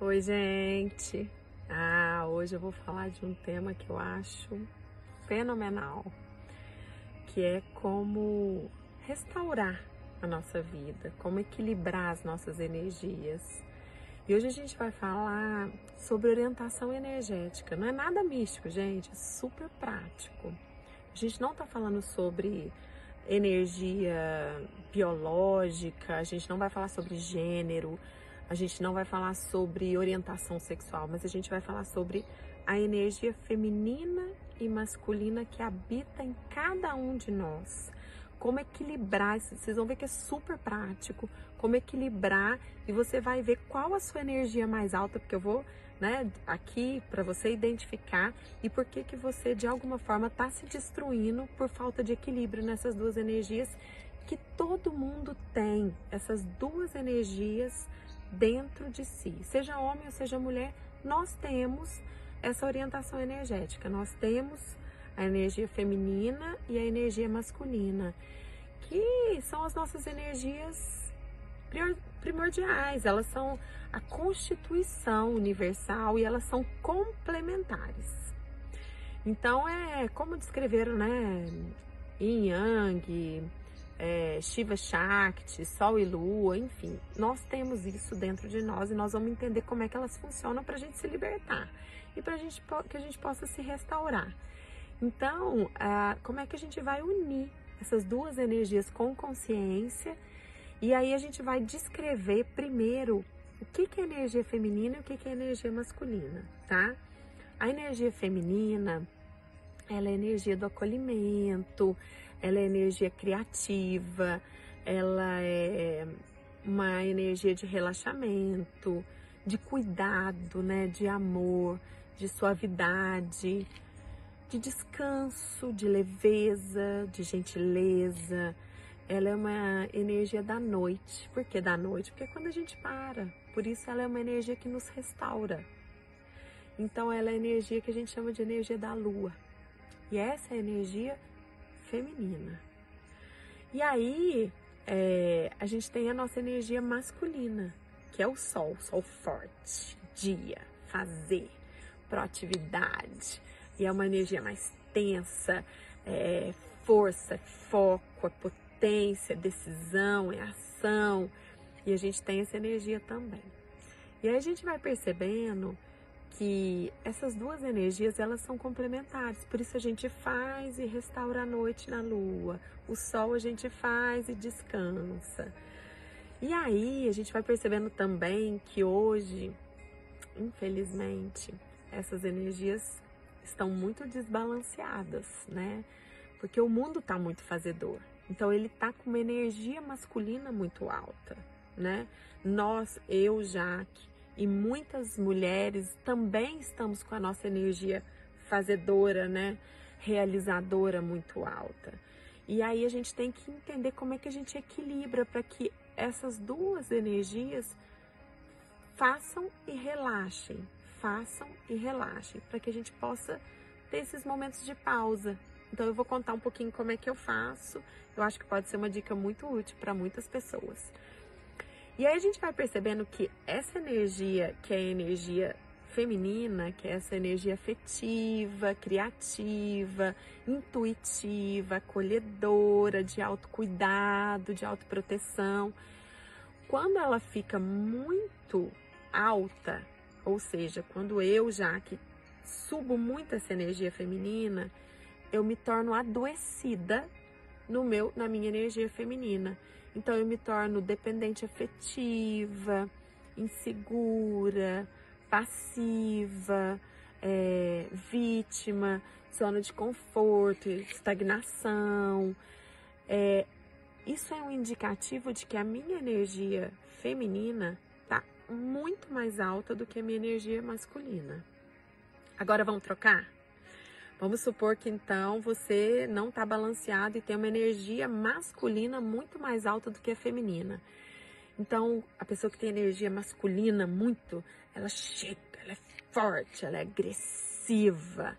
Oi, gente! Ah, hoje eu vou falar de um tema que eu acho fenomenal, que é como restaurar a nossa vida, como equilibrar as nossas energias. E hoje a gente vai falar sobre orientação energética. Não é nada místico, gente, é super prático. A gente não está falando sobre energia biológica, a gente não vai falar sobre gênero, a gente não vai falar sobre orientação sexual, mas a gente vai falar sobre a energia feminina e masculina que habita em cada um de nós. Como equilibrar, vocês vão ver que é super prático, como equilibrar e você vai ver qual a sua energia mais alta, porque eu vou né, aqui para você identificar e por que que você de alguma forma está se destruindo por falta de equilíbrio nessas duas energias que todo mundo tem, essas duas energias dentro de si, seja homem ou seja mulher, nós temos essa orientação energética, nós temos a energia feminina e a energia masculina, que são as nossas energias primordiais, elas são a constituição universal e elas são complementares. Então é como descreveram, né? Yin Yang, é, Shiva Shakti, Sol e Lua, enfim, nós temos isso dentro de nós e nós vamos entender como é que elas funcionam para a gente se libertar e para gente, que a gente possa se restaurar. Então, como é que a gente vai unir essas duas energias com consciência e aí a gente vai descrever primeiro o que, que é energia feminina e o que, que é energia masculina, tá? A energia feminina, ela é energia do acolhimento, ela é energia criativa, ela é uma energia de relaxamento, de cuidado, né, de amor, de suavidade, de descanso, de leveza, de gentileza, ela é uma energia da noite. Por que da noite? Porque é quando a gente para. Por isso ela é uma energia que nos restaura. Então ela é a energia que a gente chama de energia da lua. E essa é energia feminina. E aí é, a gente tem a nossa energia masculina, que é o sol, sol forte, dia, fazer, proatividade. E é uma energia mais tensa, é, força, foco, é potência potência, decisão, é ação. E a gente tem essa energia também. E aí a gente vai percebendo que essas duas energias elas são complementares. Por isso a gente faz e restaura a noite na lua. O sol a gente faz e descansa. E aí a gente vai percebendo também que hoje, infelizmente, essas energias estão muito desbalanceadas, né? Porque o mundo está muito fazedor. Então ele tá com uma energia masculina muito alta, né? Nós, eu, Jaque e muitas mulheres também estamos com a nossa energia fazedora, né? Realizadora muito alta. E aí a gente tem que entender como é que a gente equilibra para que essas duas energias façam e relaxem, façam e relaxem, para que a gente possa ter esses momentos de pausa, então eu vou contar um pouquinho como é que eu faço. Eu acho que pode ser uma dica muito útil para muitas pessoas. E aí a gente vai percebendo que essa energia, que é a energia feminina, que é essa energia afetiva, criativa, intuitiva, acolhedora, de autocuidado, de autoproteção, quando ela fica muito alta, ou seja, quando eu já que subo muito essa energia feminina, eu me torno adoecida no meu, na minha energia feminina. Então eu me torno dependente afetiva, insegura, passiva, é, vítima, zona de conforto, estagnação. É, isso é um indicativo de que a minha energia feminina está muito mais alta do que a minha energia masculina. Agora vamos trocar? Vamos supor que então você não está balanceado e tem uma energia masculina muito mais alta do que a feminina. Então, a pessoa que tem energia masculina muito, ela chega, ela é forte, ela é agressiva,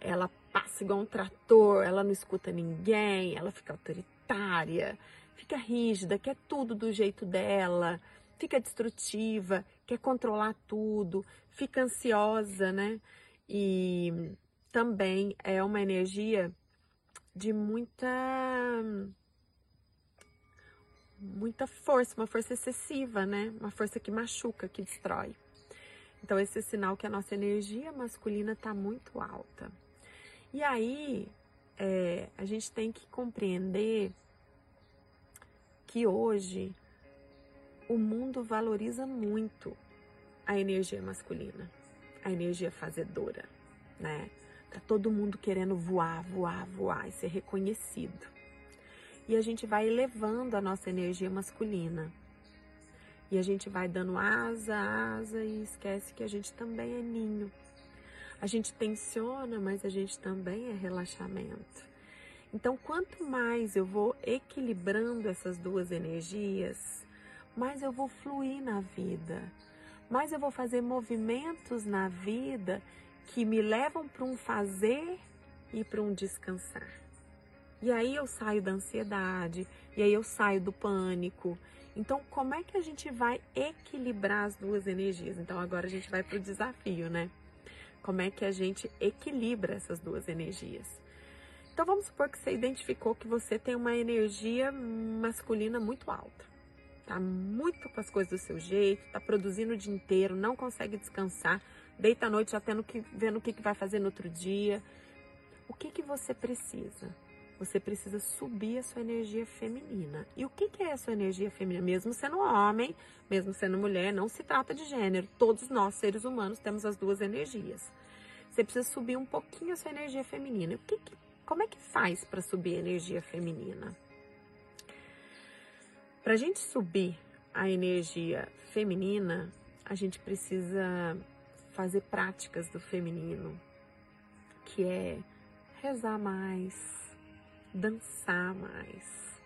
ela passa igual um trator, ela não escuta ninguém, ela fica autoritária, fica rígida, quer tudo do jeito dela, fica destrutiva, quer controlar tudo, fica ansiosa, né? E também é uma energia de muita muita força, uma força excessiva, né? Uma força que machuca, que destrói. Então esse é sinal que a nossa energia masculina está muito alta. E aí é, a gente tem que compreender que hoje o mundo valoriza muito a energia masculina, a energia fazedora, né? Tá todo mundo querendo voar, voar, voar e ser reconhecido. E a gente vai elevando a nossa energia masculina. E a gente vai dando asa, asa e esquece que a gente também é ninho. A gente tensiona, mas a gente também é relaxamento. Então, quanto mais eu vou equilibrando essas duas energias, mais eu vou fluir na vida, mais eu vou fazer movimentos na vida que me levam para um fazer e para um descansar. E aí eu saio da ansiedade, e aí eu saio do pânico. Então, como é que a gente vai equilibrar as duas energias? Então, agora a gente vai para o desafio, né? Como é que a gente equilibra essas duas energias? Então, vamos supor que você identificou que você tem uma energia masculina muito alta. Tá muito com as coisas do seu jeito, tá produzindo o dia inteiro, não consegue descansar, deita à noite já tendo que vendo o que, que vai fazer no outro dia. O que que você precisa? Você precisa subir a sua energia feminina. E o que, que é a sua energia feminina? Mesmo sendo homem, mesmo sendo mulher, não se trata de gênero. Todos nós, seres humanos, temos as duas energias. Você precisa subir um pouquinho a sua energia feminina. O que, que como é que faz para subir a energia feminina? Para a gente subir a energia feminina, a gente precisa fazer práticas do feminino, que é rezar mais, dançar mais,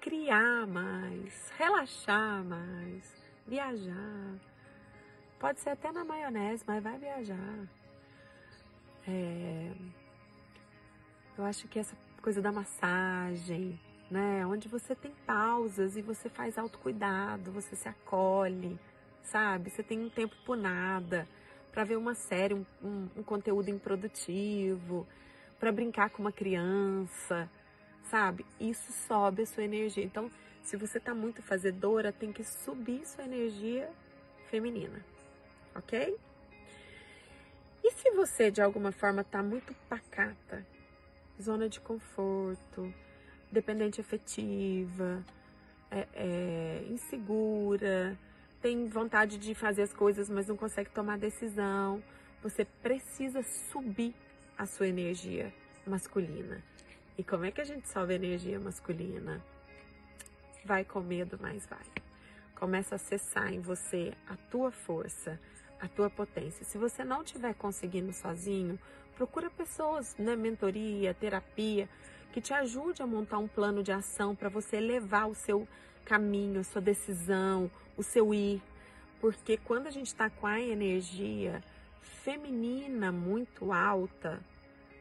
criar mais, relaxar mais, viajar. Pode ser até na maionese, mas vai viajar. É... Eu acho que essa coisa da massagem, né? Onde você tem pausas e você faz autocuidado, você se acolhe, sabe? Você tem um tempo por nada para ver uma série, um, um, um conteúdo improdutivo, para brincar com uma criança, sabe? Isso sobe a sua energia. Então, se você tá muito fazedora, tem que subir sua energia feminina, ok? E se você de alguma forma tá muito pacata, zona de conforto, dependente afetiva, é, é, insegura, tem vontade de fazer as coisas, mas não consegue tomar decisão. Você precisa subir a sua energia masculina. E como é que a gente sobe a energia masculina? Vai com medo, mas vai. Começa a acessar em você a tua força, a tua potência. Se você não estiver conseguindo sozinho, procura pessoas, né, mentoria, terapia, que te ajude a montar um plano de ação para você levar o seu caminho, sua decisão, o seu ir. Porque quando a gente está com a energia feminina muito alta,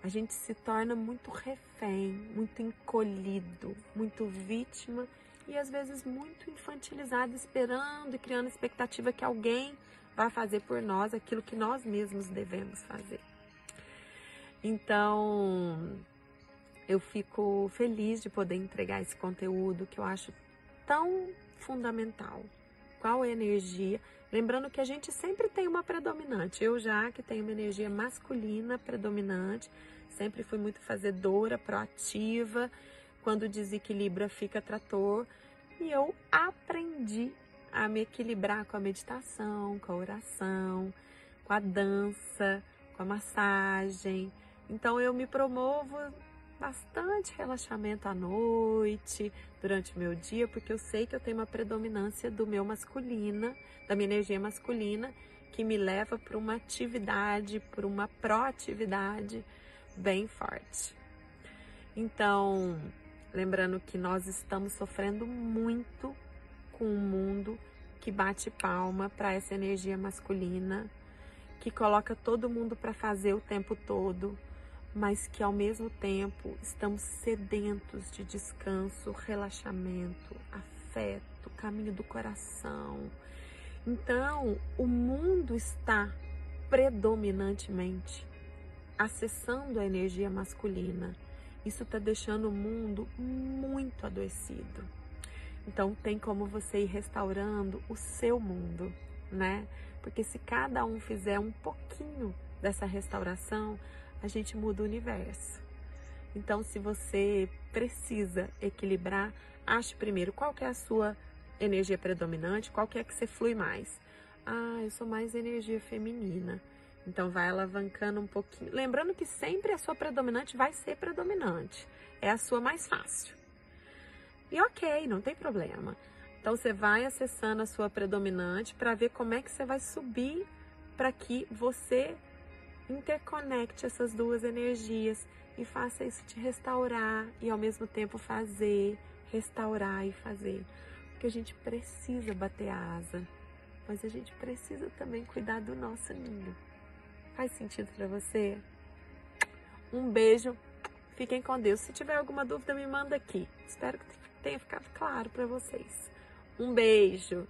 a gente se torna muito refém, muito encolhido, muito vítima e às vezes muito infantilizado, esperando e criando expectativa que alguém vai fazer por nós aquilo que nós mesmos devemos fazer. Então, eu fico feliz de poder entregar esse conteúdo que eu acho tão fundamental. Qual é a energia? Lembrando que a gente sempre tem uma predominante. Eu já que tenho uma energia masculina predominante, sempre fui muito fazedora, proativa. Quando desequilibra, fica trator. E eu aprendi a me equilibrar com a meditação, com a oração, com a dança, com a massagem. Então eu me promovo bastante relaxamento à noite, durante o meu dia, porque eu sei que eu tenho uma predominância do meu masculina, da minha energia masculina, que me leva para uma atividade, para uma proatividade bem forte. Então, lembrando que nós estamos sofrendo muito com um mundo que bate palma para essa energia masculina, que coloca todo mundo para fazer o tempo todo, mas que ao mesmo tempo estamos sedentos de descanso, relaxamento, afeto, caminho do coração. Então, o mundo está predominantemente acessando a energia masculina. Isso está deixando o mundo muito adoecido. Então, tem como você ir restaurando o seu mundo, né? Porque se cada um fizer um pouquinho dessa restauração, a gente muda o universo. Então, se você precisa equilibrar, ache primeiro qual que é a sua energia predominante, qual que é que você flui mais. Ah, eu sou mais energia feminina. Então vai alavancando um pouquinho. Lembrando que sempre a sua predominante vai ser predominante. É a sua mais fácil. E ok, não tem problema. Então você vai acessando a sua predominante para ver como é que você vai subir para que você interconecte essas duas energias e faça isso te restaurar e ao mesmo tempo fazer, restaurar e fazer. Porque a gente precisa bater a asa, mas a gente precisa também cuidar do nosso ninho. Faz sentido para você? Um beijo. Fiquem com Deus. Se tiver alguma dúvida, me manda aqui. Espero que tenha ficado claro para vocês. Um beijo.